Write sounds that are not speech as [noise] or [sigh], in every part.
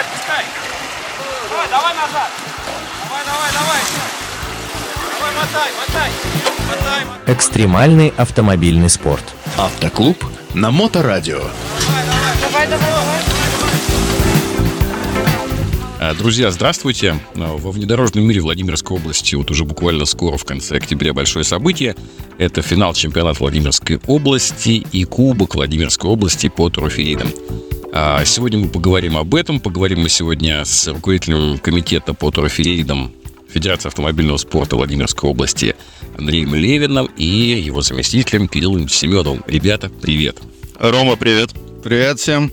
давай, отпускай. Давай, давай назад. Давай, давай, давай. Давай, мотай, мотай. Мотай, мотай. Экстремальный автомобильный спорт. Автоклуб на Моторадио. Давай, давай, давай. А, Друзья, здравствуйте. А, Во внедорожном мире Владимирской области вот уже буквально скоро, в конце октября, большое событие. Это финал чемпионата Владимирской области и Кубок Владимирской области по трофеидам. А Сегодня мы поговорим об этом. Поговорим мы сегодня с руководителем комитета по трофеидам Федерации автомобильного спорта Владимирской области Андреем Левиным и его заместителем Кириллом Семеновым. Ребята, привет. Рома, привет. Привет всем.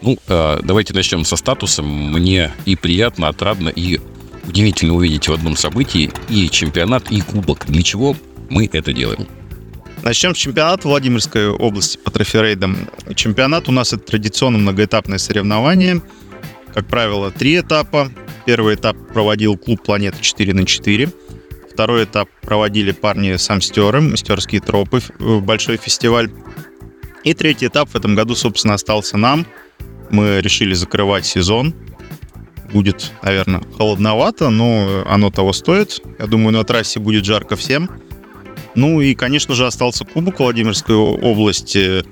Ну, э, давайте начнем со статуса. Мне и приятно, отрадно, и удивительно увидеть в одном событии и чемпионат, и кубок. Для чего мы это делаем? Начнем с чемпионата Владимирской области по троферейдам. Чемпионат у нас это традиционно многоэтапное соревнование. Как правило, три этапа. Первый этап проводил клуб «Планета 4 на 4». Второй этап проводили парни с Амстером, мастерские тропы, э, большой фестиваль. И третий этап в этом году, собственно, остался нам. Мы решили закрывать сезон. Будет, наверное, холодновато, но оно того стоит. Я думаю, на трассе будет жарко всем. Ну и, конечно же, остался Кубок Владимирской области.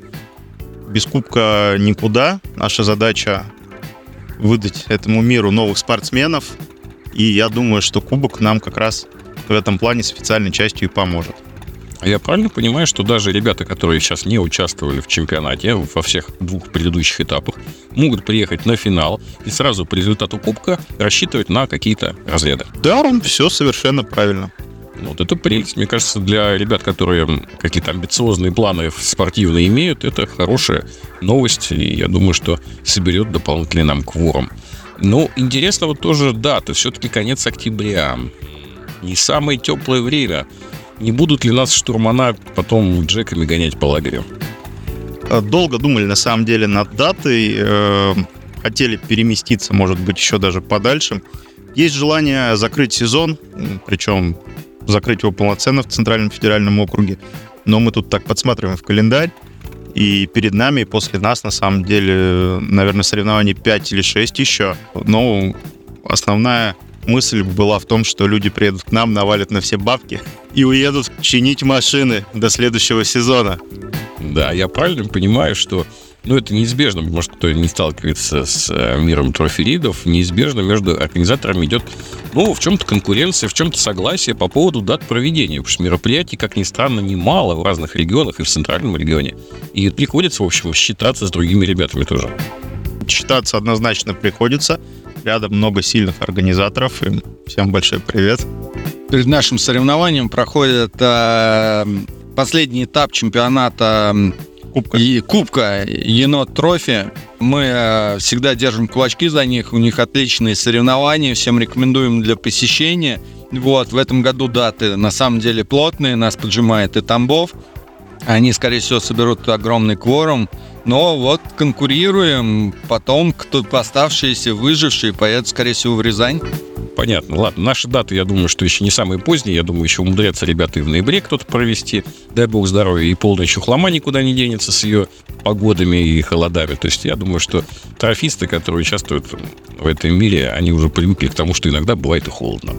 Без Кубка никуда. Наша задача выдать этому миру новых спортсменов. И я думаю, что Кубок нам как раз в этом плане с официальной частью и поможет. А я правильно понимаю, что даже ребята, которые сейчас не участвовали в чемпионате во всех двух предыдущих этапах, могут приехать на финал и сразу по результату кубка рассчитывать на какие-то разряды. Да, все совершенно правильно. Ну, Вот это прелесть. Мне кажется, для ребят, которые какие-то амбициозные планы спортивные имеют, это хорошая новость. И я думаю, что соберет дополнительный нам кворум. Но интересно вот тоже дата. Все-таки конец октября. Не самое теплое время. Не будут ли нас штурмана потом джеками гонять по лагерю? Э, Долго думали, на самом деле, над датой. э, Хотели переместиться, может быть, еще даже подальше. Есть желание закрыть сезон, причем закрыть его полноценно в Центральном федеральном округе. Но мы тут так подсматриваем в календарь. И перед нами, и после нас, на самом деле, наверное, соревнований 5 или 6 еще. Но основная мысль была в том, что люди приедут к нам, навалят на все бабки и уедут чинить машины до следующего сезона. Да, я правильно понимаю, что ну, это неизбежно, может, кто не сталкивается с э, миром троферидов, неизбежно между организаторами идет, ну, в чем-то конкуренция, в чем-то согласие по поводу дат проведения, потому что мероприятий, как ни странно, немало в разных регионах и в центральном регионе. И приходится, в общем, считаться с другими ребятами тоже. Считаться однозначно приходится. Рядом много сильных организаторов. Им всем большой привет. Перед нашим соревнованием проходит э, последний этап чемпионата Кубка. и Кубка Енот Трофи. Мы э, всегда держим кулачки за них. У них отличные соревнования. Всем рекомендуем для посещения. Вот, в этом году даты на самом деле плотные. Нас поджимает и Тамбов. Они, скорее всего, соберут огромный кворум. Но вот конкурируем. Потом кто оставшиеся, выжившие, поедут, скорее всего, в Рязань. Понятно. Ладно, наши даты, я думаю, что еще не самые поздние. Я думаю, еще умудрятся ребята и в ноябре кто-то провести. Дай бог здоровья. И полная чухлома никуда не денется с ее погодами и холодами. То есть я думаю, что трофисты, которые участвуют в этом мире, они уже привыкли к тому, что иногда бывает и холодно.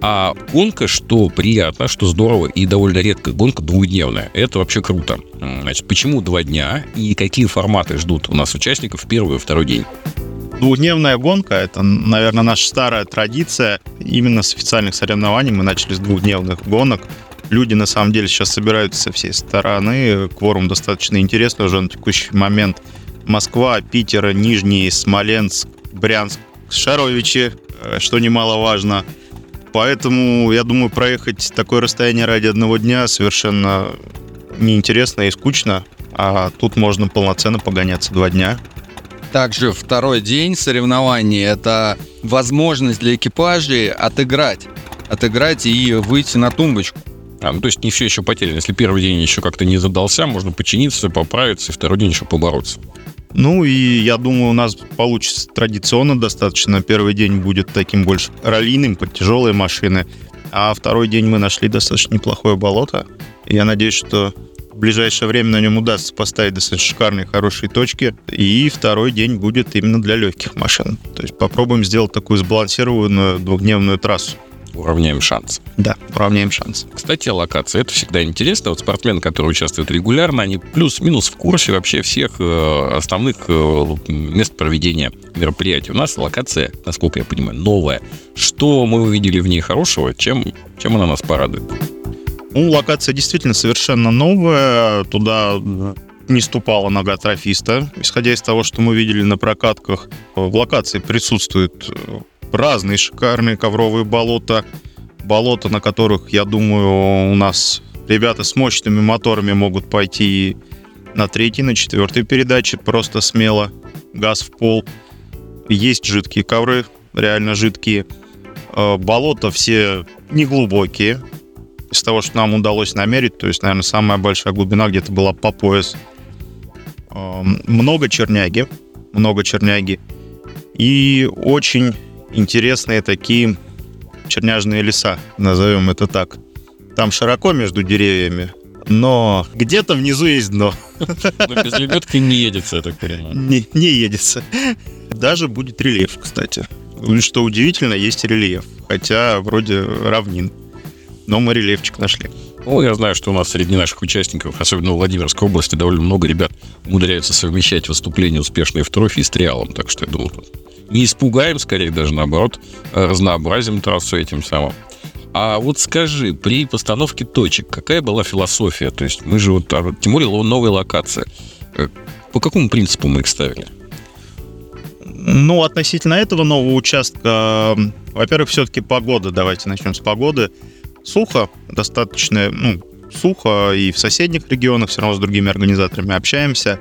А гонка, что приятно, что здорово и довольно редко, гонка двухдневная. Это вообще круто. Значит, почему два дня и какие форматы ждут у нас участников в первый и второй день? Двухдневная гонка – это, наверное, наша старая традиция. Именно с официальных соревнований мы начали с двухдневных гонок. Люди, на самом деле, сейчас собираются со всей стороны. Кворум достаточно интересный уже на текущий момент. Москва, Питер, Нижний, Смоленск, Брянск, Шаровичи, э, что немаловажно. Поэтому, я думаю, проехать такое расстояние ради одного дня совершенно неинтересно и скучно. А тут можно полноценно погоняться два дня. Также второй день соревнований – это возможность для экипажей отыграть. Отыграть и выйти на тумбочку. А, ну, то есть не все еще потеряно. Если первый день еще как-то не задался, можно починиться, поправиться, и второй день еще побороться. Ну и я думаю, у нас получится традиционно достаточно. Первый день будет таким больше раллийным, под тяжелые машины. А второй день мы нашли достаточно неплохое болото. Я надеюсь, что в ближайшее время на нем удастся поставить достаточно шикарные, хорошие точки. И второй день будет именно для легких машин. То есть попробуем сделать такую сбалансированную двухдневную трассу. Уравняем шансы. Да, уравняем шансы. Кстати, о локации. Это всегда интересно. Вот спортсмены, которые участвуют регулярно, они плюс-минус в курсе вообще всех э, основных э, мест проведения мероприятий. У нас локация, насколько я понимаю, новая. Что мы увидели в ней хорошего? Чем, чем она нас порадует? Ну, локация действительно совершенно новая. Туда не ступала нога трофиста. Исходя из того, что мы видели на прокатках, в локации присутствуют разные шикарные ковровые болота. Болота, на которых, я думаю, у нас ребята с мощными моторами могут пойти на третьей, на четвертой передаче просто смело. Газ в пол. Есть жидкие ковры, реально жидкие. Э, болота все неглубокие. Из того, что нам удалось намерить, то есть, наверное, самая большая глубина где-то была по пояс. Э, много черняги, много черняги. И очень интересные такие черняжные леса, назовем это так. Там широко между деревьями, но где-то внизу есть дно. Но без лебедки не едется, я так понимаю. Не, не едется. Даже будет рельеф, кстати. Что удивительно, есть рельеф. Хотя вроде равнин. Но мы рельефчик нашли. Ну, я знаю, что у нас среди наших участников, особенно в Владимирской области, довольно много ребят умудряются совмещать выступления успешные в трофе с триалом. Так что я думаю, не испугаем, скорее даже наоборот, разнообразим трассу этим самым. А вот скажи, при постановке точек, какая была философия? То есть мы же вот, а, тем более новая локация. Э, по какому принципу мы их ставили? Ну, относительно этого нового участка, во-первых, все-таки погода. Давайте начнем с погоды. Сухо, достаточно, ну, сухо, и в соседних регионах все равно с другими организаторами общаемся.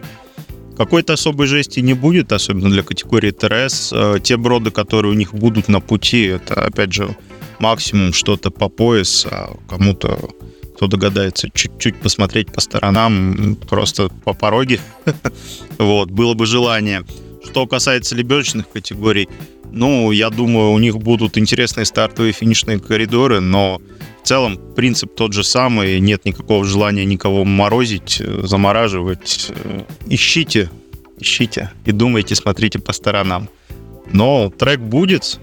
Какой-то особой жести не будет, особенно для категории ТРС. Э, те броды, которые у них будут на пути, это, опять же, максимум что-то по пояс, а кому-то кто догадается чуть-чуть посмотреть по сторонам, просто по пороге. [laughs] вот, было бы желание. Что касается лебедочных категорий, ну, я думаю, у них будут интересные стартовые финишные коридоры, но в целом принцип тот же самый, нет никакого желания никого морозить, э, замораживать. Э, ищите, ищите и думайте, смотрите по сторонам. Но трек будет,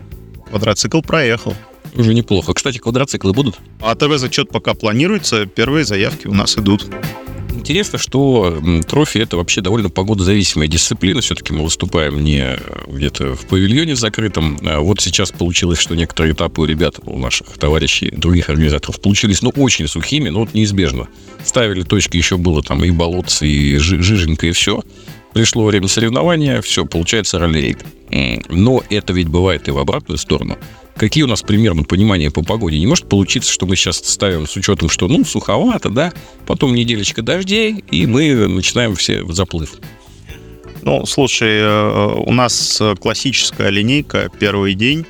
квадроцикл проехал. Уже неплохо. Кстати, квадроциклы будут? А ТВ-зачет пока планируется, первые заявки у нас идут. Интересно, что трофи это вообще довольно погодозависимая дисциплина. Все-таки мы выступаем не где-то в павильоне закрытом. А вот сейчас получилось, что некоторые этапы у ребят, у наших товарищей, других организаторов получились, ну, очень сухими, но вот неизбежно. Ставили точки, еще было там и болотцы, и жиженька, и все. Пришло время соревнования, все, получается ралли Но это ведь бывает и в обратную сторону какие у нас примерно понимания по погоде? Не может получиться, что мы сейчас ставим с учетом, что, ну, суховато, да, потом неделечка дождей, и мы начинаем все в заплыв. Ну, слушай, э, у нас классическая линейка первый день,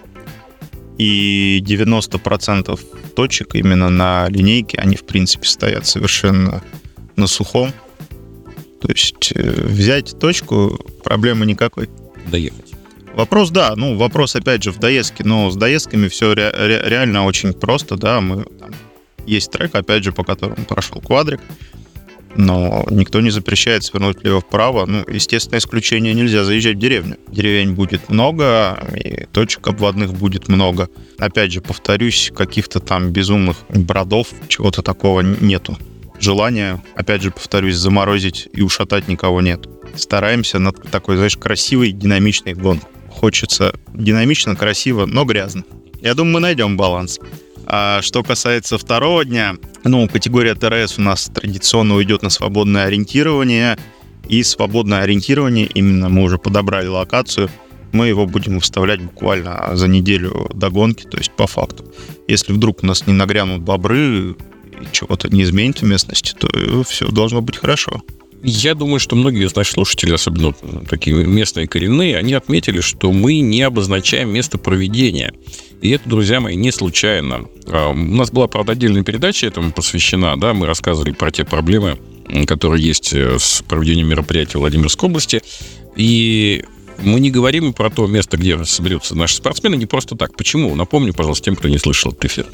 и 90% точек именно на линейке, они, в принципе, стоят совершенно на сухом. То есть э, взять точку проблемы никакой. Доехать. Вопрос, да, ну, вопрос, опять же, в доездке, но с доездками все ре- ре- реально очень просто, да, мы, там, есть трек, опять же, по которому прошел квадрик, но никто не запрещает свернуть влево-вправо. Ну, естественно, исключение нельзя заезжать в деревню. Деревень будет много, и точек обводных будет много. Опять же, повторюсь, каких-то там безумных бродов, чего-то такого нету. Желания, опять же, повторюсь, заморозить и ушатать никого нет. Стараемся над такой, знаешь, красивой, динамичной гонкой хочется динамично, красиво, но грязно. Я думаю, мы найдем баланс. А что касается второго дня, ну, категория ТРС у нас традиционно уйдет на свободное ориентирование. И свободное ориентирование, именно мы уже подобрали локацию, мы его будем выставлять буквально за неделю до гонки, то есть по факту. Если вдруг у нас не нагрянут бобры чего-то не изменится в местности, то все должно быть хорошо. Я думаю, что многие из наших слушателей, особенно такие местные коренные, они отметили, что мы не обозначаем место проведения. И это, друзья мои, не случайно. А, у нас была, правда, отдельная передача этому посвящена, да, мы рассказывали про те проблемы, которые есть э, с проведением мероприятий в Владимирской области. И мы не говорим про то место, где соберутся наши спортсмены, не просто так. Почему? Напомню, пожалуйста, тем, кто не слышал этот эфир.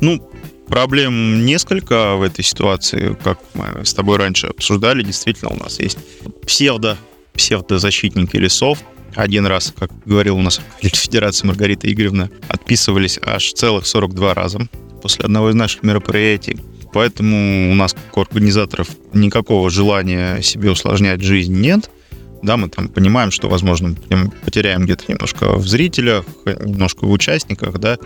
Ну, проблем несколько в этой ситуации, как мы с тобой раньше обсуждали. Действительно, у нас есть псевдо, псевдозащитники лесов. Один раз, как говорил у нас [laughs] Федерация Маргарита Игоревна, отписывались аж целых 42 раза после одного из наших мероприятий. Поэтому у нас, как у организаторов, никакого желания себе усложнять жизнь нет. Да, мы там понимаем, что, возможно, потеряем где-то немножко в зрителях, немножко в участниках, да,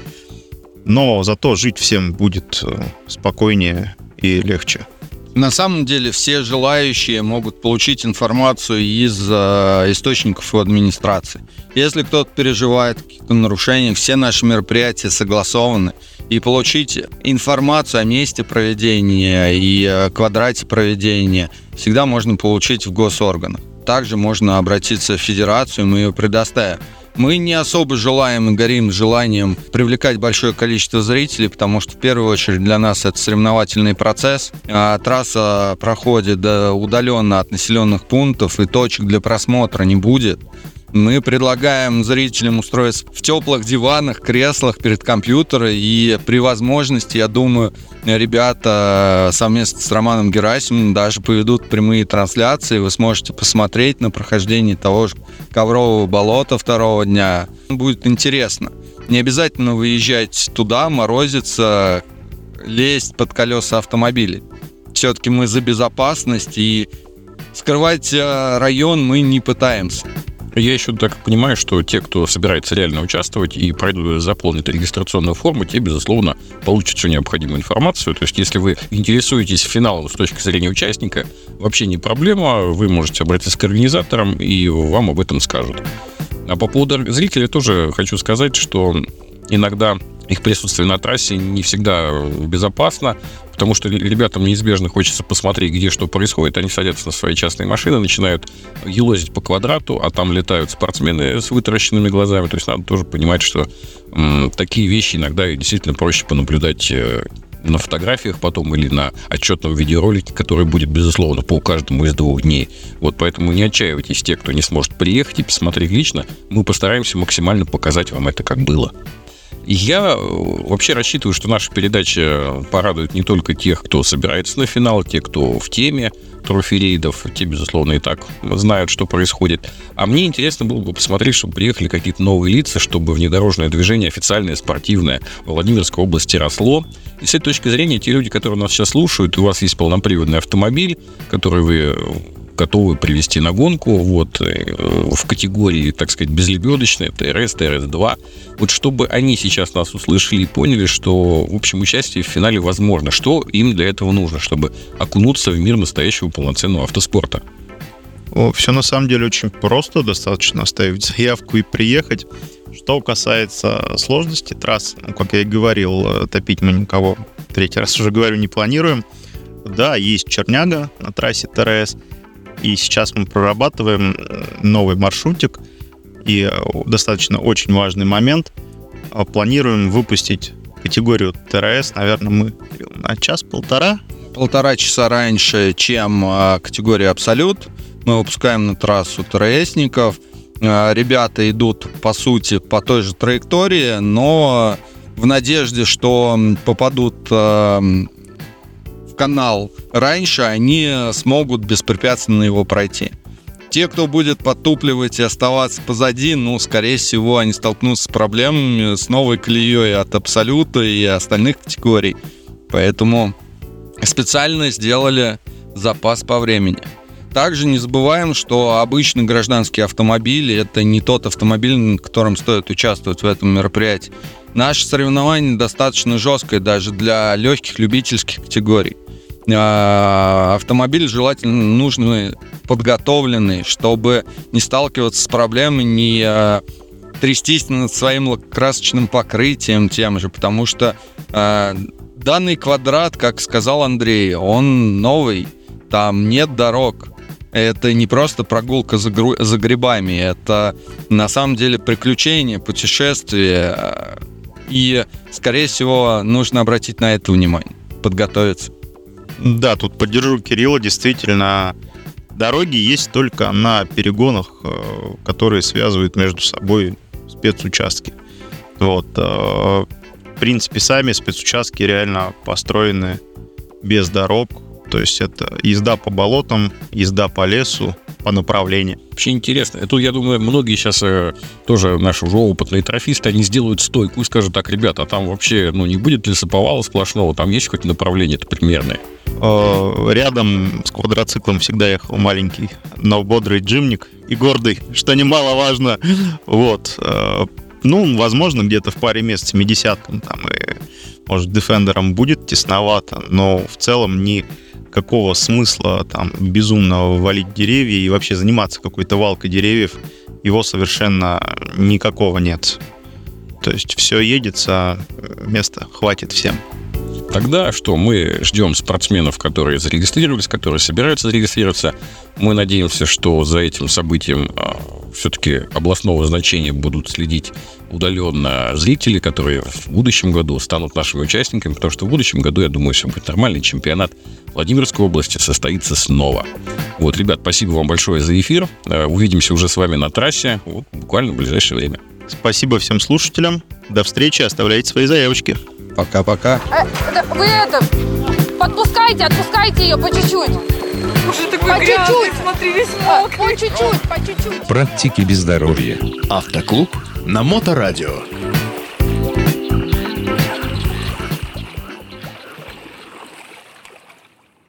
но зато жить всем будет э, спокойнее и легче. На самом деле все желающие могут получить информацию из э, источников у администрации. Если кто-то переживает какие-то нарушения, все наши мероприятия согласованы. И получить информацию о месте проведения и э, квадрате проведения всегда можно получить в госорганах. Также можно обратиться в федерацию, мы ее предоставим. Мы не особо желаем и горим желанием привлекать большое количество зрителей, потому что в первую очередь для нас это соревновательный процесс. А трасса проходит удаленно от населенных пунктов и точек для просмотра не будет. Мы предлагаем зрителям устроиться в теплых диванах, креслах перед компьютером. И при возможности, я думаю, ребята совместно с Романом Герасимовым даже поведут прямые трансляции. Вы сможете посмотреть на прохождение того же коврового болота второго дня. Будет интересно. Не обязательно выезжать туда, морозиться, лезть под колеса автомобилей. Все-таки мы за безопасность и скрывать э, район мы не пытаемся. Я еще так понимаю, что те, кто собирается реально участвовать и пройдут, заполнит регистрационную форму, те, безусловно, получат всю необходимую информацию. То есть, если вы интересуетесь финалом с точки зрения участника, вообще не проблема, вы можете обратиться к организаторам, и вам об этом скажут. А по поводу зрителей тоже хочу сказать, что иногда их присутствие на трассе не всегда безопасно, потому что ребятам неизбежно хочется посмотреть, где что происходит. Они садятся на свои частные машины, начинают елозить по квадрату, а там летают спортсмены с вытаращенными глазами. То есть надо тоже понимать, что м, такие вещи иногда действительно проще понаблюдать э, на фотографиях потом или на отчетном видеоролике, который будет, безусловно, по каждому из двух дней. Вот поэтому не отчаивайтесь те, кто не сможет приехать и посмотреть лично. Мы постараемся максимально показать вам это, как было. Я э, вообще рассчитываю, что наша передача порадует не только тех, кто собирается на финал, те, кто в теме трофи-рейдов, те, безусловно, и так знают, что происходит. А мне интересно было бы посмотреть, чтобы приехали какие-то новые лица, чтобы внедорожное движение официальное, спортивное в Владимирской области росло. И с этой точки зрения, те люди, которые нас сейчас слушают, у вас есть полноприводный автомобиль, который вы готовы привести на гонку вот, э, в категории, так сказать, безлебедочные, ТРС, ТРС-2. Вот чтобы они сейчас нас услышали и поняли, что, в общем, участие в финале возможно. Что им для этого нужно, чтобы окунуться в мир настоящего полноценного автоспорта? Все на самом деле очень просто, достаточно оставить заявку и приехать. Что касается сложности трасс, ну, как я и говорил, э, топить мы никого, третий раз уже говорю, не планируем. Да, есть черняга на трассе ТРС, и сейчас мы прорабатываем новый маршрутик. И э, достаточно очень важный момент. Э, планируем выпустить категорию ТРС, наверное, мы на час-полтора. Полтора часа раньше, чем категория Абсолют. Мы выпускаем на трассу ТРСников. Ребята идут, по сути, по той же траектории, но в надежде, что попадут канал раньше, они смогут беспрепятственно его пройти. Те, кто будет подтупливать и оставаться позади, ну, скорее всего, они столкнутся с проблемами с новой колеей от Абсолюта и остальных категорий. Поэтому специально сделали запас по времени. Также не забываем, что обычный гражданский автомобиль – это не тот автомобиль, на котором стоит участвовать в этом мероприятии. Наше соревнование достаточно жесткое даже для легких любительских категорий. А, автомобиль желательно нужный, подготовленный, чтобы не сталкиваться с проблемой, не а, трястись над своим красочным покрытием тем же, потому что э, данный квадрат, как сказал Андрей, он новый, там нет дорог. Это не просто прогулка за, гру- за грибами, это на самом деле приключение, путешествие. И, скорее всего, нужно обратить на это внимание, подготовиться. Да, тут поддержу Кирилла. Действительно, дороги есть только на перегонах, э, которые связывают между собой спецучастки. Вот. Э, в принципе, сами спецучастки реально построены без дорог. То есть это езда по болотам, езда по лесу, по направлению. Вообще интересно. Это, я думаю, многие сейчас э, тоже наши уже опытные трофисты, они сделают стойку и скажут, так, ребята, а там вообще, ну, не будет лесоповала сплошного, там есть хоть направление-то примерное? Э, Рядом с квадроциклом всегда ехал маленький, но бодрый джимник и гордый, что немаловажно. Вот. э, Ну, возможно, где-то в паре мест с 70 там и, может, дефендером будет тесновато, но в целом никакого смысла там безумно валить деревья и вообще заниматься какой-то валкой деревьев, его совершенно никакого нет. То есть все едется, места хватит всем. Тогда что, мы ждем спортсменов, которые зарегистрировались, которые собираются зарегистрироваться. Мы надеемся, что за этим событием все-таки областного значения будут следить удаленно зрители, которые в будущем году станут нашими участниками, потому что в будущем году, я думаю, все будет нормальный чемпионат Владимирской области состоится снова. Вот, ребят, спасибо вам большое за эфир. Э, Увидимся уже с вами на трассе вот, буквально в ближайшее время. Спасибо всем слушателям. До встречи. Оставляйте свои заявочки. Пока-пока. Э, вы это, подпускайте, отпускайте ее по чуть-чуть. Уже такой По грязный, чуть-чуть. смотри, весь А, мокрый. По чуть-чуть, по чуть-чуть. Практики без здоровья. Автоклуб на Моторадио.